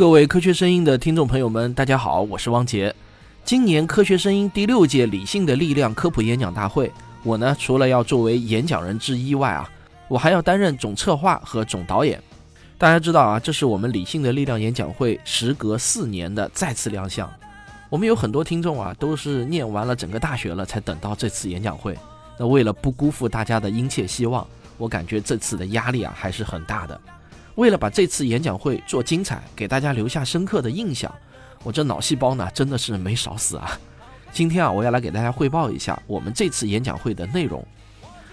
各位科学声音的听众朋友们，大家好，我是汪杰。今年科学声音第六届理性的力量科普演讲大会，我呢除了要作为演讲人之一外啊，我还要担任总策划和总导演。大家知道啊，这是我们理性的力量演讲会时隔四年的再次亮相。我们有很多听众啊，都是念完了整个大学了才等到这次演讲会。那为了不辜负大家的殷切希望，我感觉这次的压力啊还是很大的。为了把这次演讲会做精彩，给大家留下深刻的印象，我这脑细胞呢真的是没少死啊！今天啊，我要来给大家汇报一下我们这次演讲会的内容。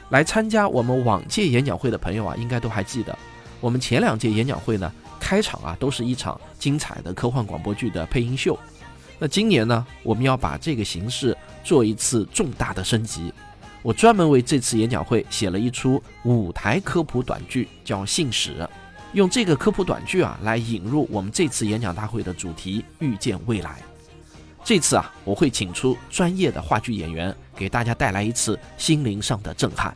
来参加我们往届演讲会的朋友啊，应该都还记得，我们前两届演讲会呢，开场啊都是一场精彩的科幻广播剧的配音秀。那今年呢，我们要把这个形式做一次重大的升级。我专门为这次演讲会写了一出舞台科普短剧，叫《信使》。用这个科普短剧啊，来引入我们这次演讲大会的主题“预见未来”。这次啊，我会请出专业的话剧演员，给大家带来一次心灵上的震撼。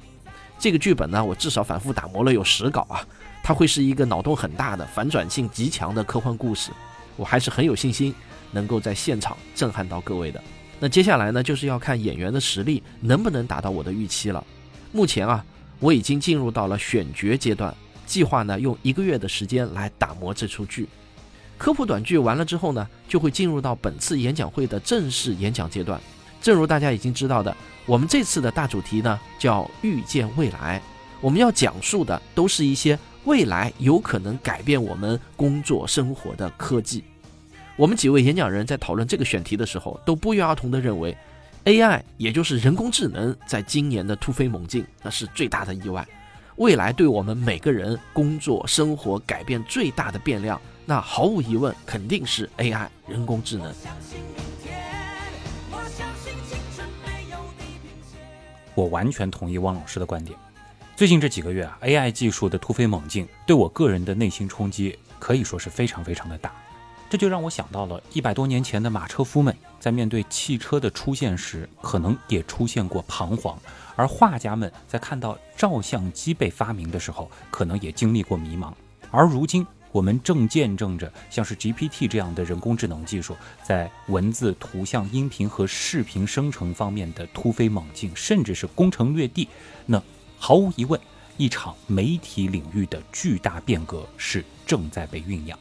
这个剧本呢，我至少反复打磨了有十稿啊，它会是一个脑洞很大的、反转性极强的科幻故事。我还是很有信心能够在现场震撼到各位的。那接下来呢，就是要看演员的实力能不能达到我的预期了。目前啊，我已经进入到了选角阶段。计划呢，用一个月的时间来打磨这出剧。科普短剧完了之后呢，就会进入到本次演讲会的正式演讲阶段。正如大家已经知道的，我们这次的大主题呢叫“预见未来”，我们要讲述的都是一些未来有可能改变我们工作生活的科技。我们几位演讲人在讨论这个选题的时候，都不约而同地认为，AI 也就是人工智能在今年的突飞猛进，那是最大的意外。未来对我们每个人工作生活改变最大的变量，那毫无疑问肯定是 AI 人工智能。我完全同意汪老师的观点。最近这几个月啊，AI 技术的突飞猛进，对我个人的内心冲击可以说是非常非常的大。这就让我想到了一百多年前的马车夫们，在面对汽车的出现时，可能也出现过彷徨。而画家们在看到照相机被发明的时候，可能也经历过迷茫。而如今，我们正见证着像是 GPT 这样的人工智能技术在文字、图像、音频和视频生成方面的突飞猛进，甚至是攻城略地。那毫无疑问，一场媒体领域的巨大变革是正在被酝酿。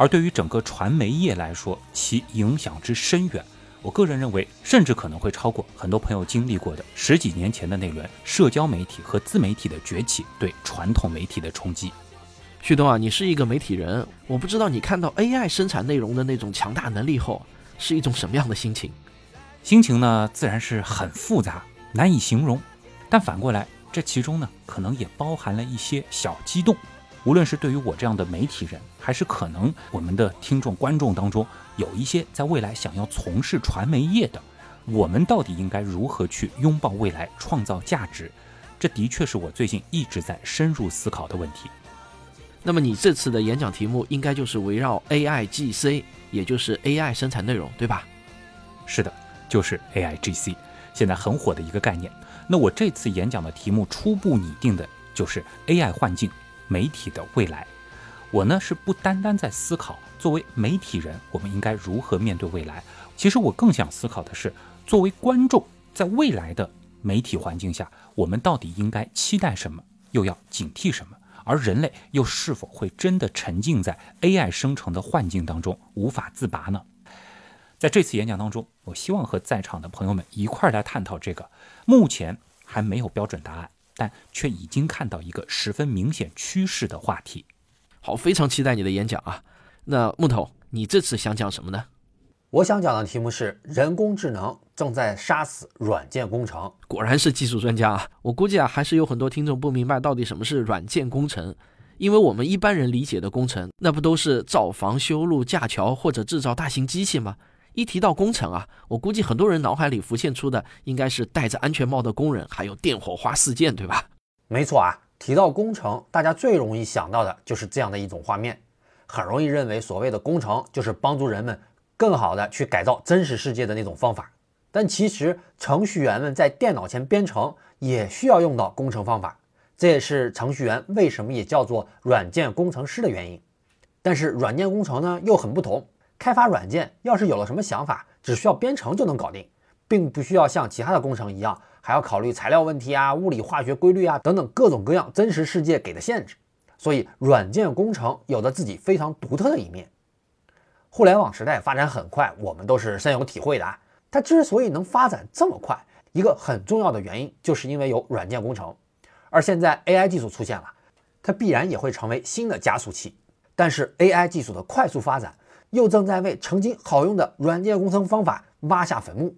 而对于整个传媒业来说，其影响之深远。我个人认为，甚至可能会超过很多朋友经历过的十几年前的那轮社交媒体和自媒体的崛起对传统媒体的冲击。旭东啊，你是一个媒体人，我不知道你看到 AI 生产内容的那种强大能力后，是一种什么样的心情？心情呢，自然是很复杂，难以形容。但反过来，这其中呢，可能也包含了一些小激动。无论是对于我这样的媒体人，还是可能我们的听众观众当中有一些在未来想要从事传媒业的，我们到底应该如何去拥抱未来，创造价值？这的确是我最近一直在深入思考的问题。那么你这次的演讲题目应该就是围绕 AIGC，也就是 AI 生产内容，对吧？是的，就是 AIGC，现在很火的一个概念。那我这次演讲的题目初步拟定的就是 AI 幻境。媒体的未来，我呢是不单单在思考作为媒体人，我们应该如何面对未来。其实我更想思考的是，作为观众，在未来的媒体环境下，我们到底应该期待什么，又要警惕什么？而人类又是否会真的沉浸在 AI 生成的幻境当中无法自拔呢？在这次演讲当中，我希望和在场的朋友们一块儿来探讨这个目前还没有标准答案。但却已经看到一个十分明显趋势的话题。好，非常期待你的演讲啊！那木头，你这次想讲什么呢？我想讲的题目是人工智能正在杀死软件工程。果然是技术专家啊！我估计啊，还是有很多听众不明白到底什么是软件工程，因为我们一般人理解的工程，那不都是造房、修路、架桥或者制造大型机器吗？一提到工程啊，我估计很多人脑海里浮现出的应该是戴着安全帽的工人，还有电火花四溅，对吧？没错啊，提到工程，大家最容易想到的就是这样的一种画面，很容易认为所谓的工程就是帮助人们更好的去改造真实世界的那种方法。但其实程序员们在电脑前编程也需要用到工程方法，这也是程序员为什么也叫做软件工程师的原因。但是软件工程呢又很不同，开发软件要是有了什么想法，只需要编程就能搞定，并不需要像其他的工程一样，还要考虑材料问题啊、物理化学规律啊等等各种各样真实世界给的限制。所以，软件工程有着自己非常独特的一面。互联网时代发展很快，我们都是深有体会的啊。它之所以能发展这么快，一个很重要的原因，就是因为有软件工程。而现在 AI 技术出现了，它必然也会成为新的加速器。但是 AI 技术的快速发展，又正在为曾经好用的软件工程方法挖下坟墓。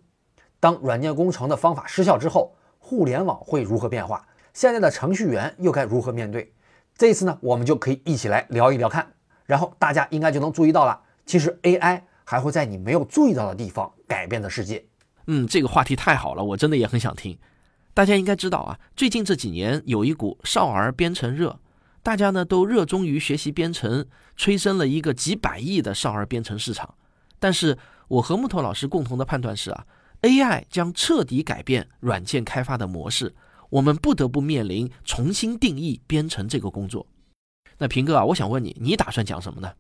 当软件工程的方法失效之后，互联网会如何变化？现在的程序员又该如何面对？这一次呢，我们就可以一起来聊一聊看。然后大家应该就能注意到了，其实 AI 还会在你没有注意到的地方改变的世界。嗯，这个话题太好了，我真的也很想听。大家应该知道啊，最近这几年有一股少儿编程热，大家呢都热衷于学习编程，催生了一个几百亿的少儿编程市场。但是我和木头老师共同的判断是啊，AI 将彻底改变软件开发的模式，我们不得不面临重新定义编程这个工作。那平哥啊，我想问你，你打算讲什么呢？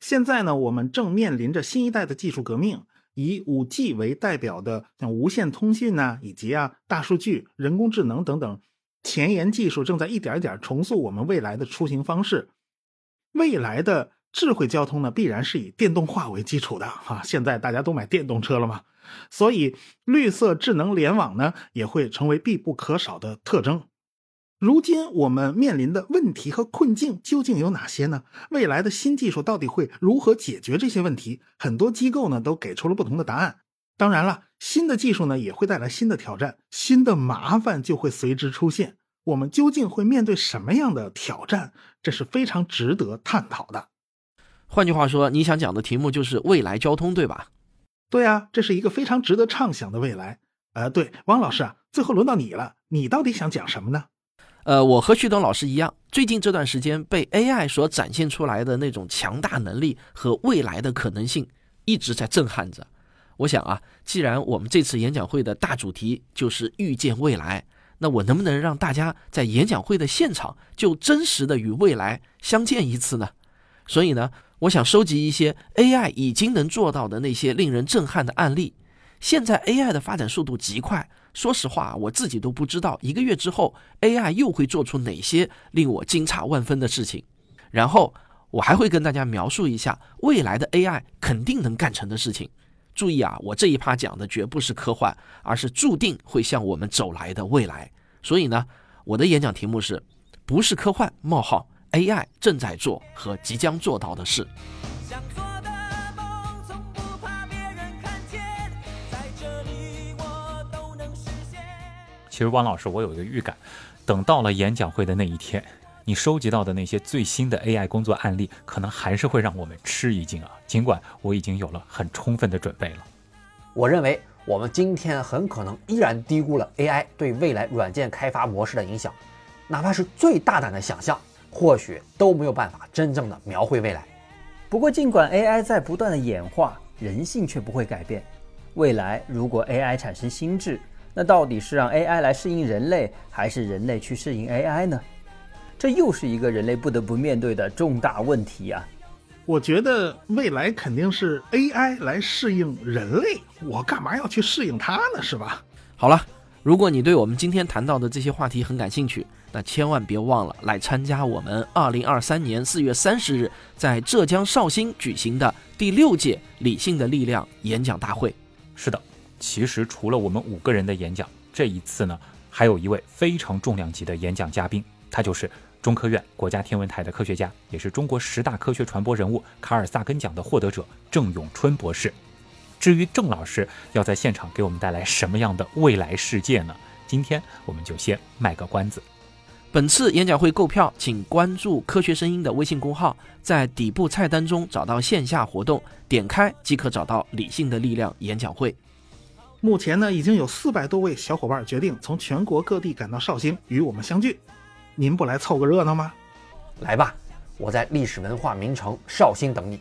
现在呢，我们正面临着新一代的技术革命。以五 G 为代表的像无线通信呐，以及啊大数据、人工智能等等前沿技术，正在一点一点重塑我们未来的出行方式。未来的智慧交通呢，必然是以电动化为基础的啊。现在大家都买电动车了嘛，所以绿色智能联网呢，也会成为必不可少的特征。如今我们面临的问题和困境究竟有哪些呢？未来的新技术到底会如何解决这些问题？很多机构呢都给出了不同的答案。当然了，新的技术呢也会带来新的挑战，新的麻烦就会随之出现。我们究竟会面对什么样的挑战？这是非常值得探讨的。换句话说，你想讲的题目就是未来交通，对吧？对啊，这是一个非常值得畅想的未来。呃，对，汪老师啊，最后轮到你了，你到底想讲什么呢？呃，我和旭东老师一样，最近这段时间被 AI 所展现出来的那种强大能力和未来的可能性一直在震撼着。我想啊，既然我们这次演讲会的大主题就是预见未来，那我能不能让大家在演讲会的现场就真实的与未来相见一次呢？所以呢，我想收集一些 AI 已经能做到的那些令人震撼的案例。现在 AI 的发展速度极快。说实话，我自己都不知道一个月之后 AI 又会做出哪些令我惊诧万分的事情。然后我还会跟大家描述一下未来的 AI 肯定能干成的事情。注意啊，我这一趴讲的绝不是科幻，而是注定会向我们走来的未来。所以呢，我的演讲题目是：不是科幻冒号 AI 正在做和即将做到的事。其实，汪老师，我有一个预感，等到了演讲会的那一天，你收集到的那些最新的 AI 工作案例，可能还是会让我们吃一惊啊！尽管我已经有了很充分的准备了。我认为，我们今天很可能依然低估了 AI 对未来软件开发模式的影响，哪怕是最大胆的想象，或许都没有办法真正的描绘未来。不过，尽管 AI 在不断的演化，人性却不会改变。未来如果 AI 产生心智，那到底是让 AI 来适应人类，还是人类去适应 AI 呢？这又是一个人类不得不面对的重大问题啊！我觉得未来肯定是 AI 来适应人类，我干嘛要去适应它呢？是吧？好了，如果你对我们今天谈到的这些话题很感兴趣，那千万别忘了来参加我们二零二三年四月三十日在浙江绍兴举行的第六届理性的力量演讲大会。是的。其实除了我们五个人的演讲，这一次呢，还有一位非常重量级的演讲嘉宾，他就是中科院国家天文台的科学家，也是中国十大科学传播人物卡尔萨根奖的获得者郑永春博士。至于郑老师要在现场给我们带来什么样的未来世界呢？今天我们就先卖个关子。本次演讲会购票，请关注“科学声音”的微信公号，在底部菜单中找到线下活动，点开即可找到“理性的力量”演讲会。目前呢，已经有四百多位小伙伴决定从全国各地赶到绍兴与我们相聚，您不来凑个热闹吗？来吧，我在历史文化名城绍兴等你。